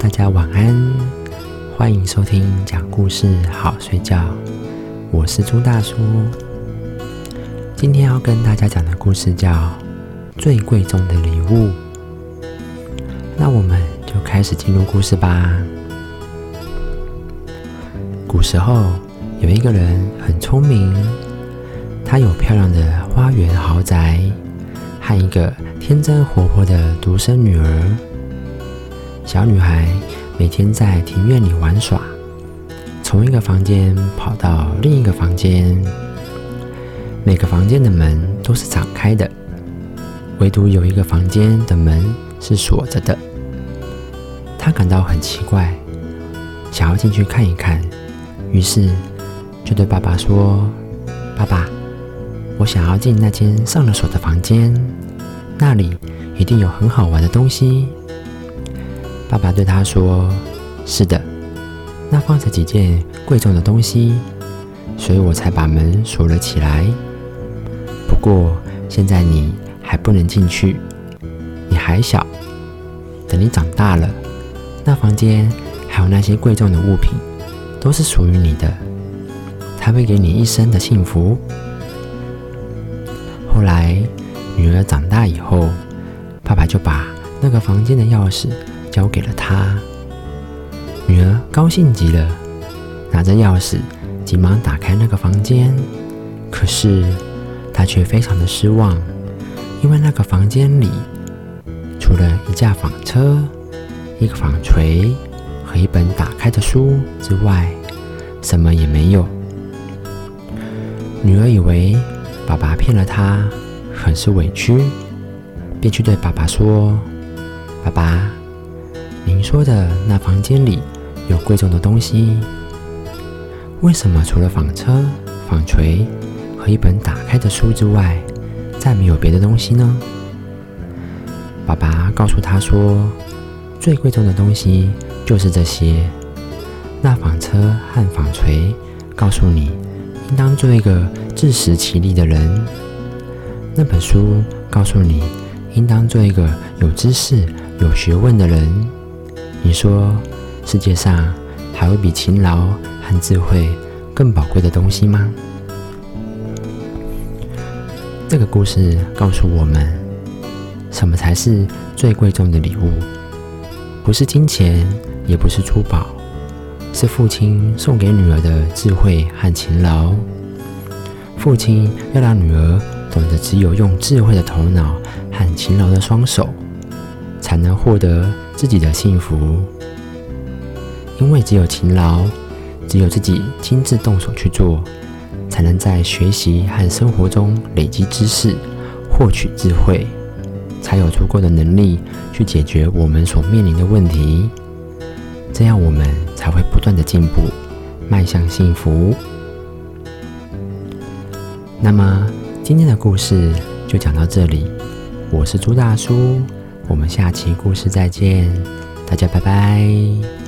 大家晚安，欢迎收听讲故事好睡觉。我是朱大叔，今天要跟大家讲的故事叫《最贵重的礼物》。那我们就开始进入故事吧。古时候有一个人很聪明，他有漂亮的花园豪宅，和一个天真活泼的独生女儿。小女孩每天在庭院里玩耍，从一个房间跑到另一个房间，每个房间的门都是敞开的，唯独有一个房间的门是锁着的。她感到很奇怪，想要进去看一看，于是就对爸爸说：“爸爸，我想要进那间上了锁的房间，那里一定有很好玩的东西。”爸爸对他说：“是的，那放着几件贵重的东西，所以我才把门锁了起来。不过现在你还不能进去，你还小。等你长大了，那房间还有那些贵重的物品，都是属于你的，它会给你一生的幸福。”后来，女儿长大以后，爸爸就把那个房间的钥匙。交给了他，女儿高兴极了，拿着钥匙，急忙打开那个房间。可是她却非常的失望，因为那个房间里除了一架纺车、一个纺锤和一本打开的书之外，什么也没有。女儿以为爸爸骗了她，很是委屈，便去对爸爸说：“爸爸。”您说的那房间里有贵重的东西，为什么除了纺车、纺锤和一本打开的书之外，再没有别的东西呢？爸爸告诉他说：“最贵重的东西就是这些。那纺车和纺锤告诉你，应当做一个自食其力的人；那本书告诉你，应当做一个有知识、有学问的人。”你说，世界上还有比勤劳和智慧更宝贵的东西吗？这个故事告诉我们，什么才是最贵重的礼物？不是金钱，也不是珠宝，是父亲送给女儿的智慧和勤劳。父亲要让女儿懂得，只有用智慧的头脑和勤劳的双手。才能获得自己的幸福，因为只有勤劳，只有自己亲自动手去做，才能在学习和生活中累积知识，获取智慧，才有足够的能力去解决我们所面临的问题。这样，我们才会不断的进步，迈向幸福。那么，今天的故事就讲到这里。我是朱大叔。我们下期故事再见，大家拜拜。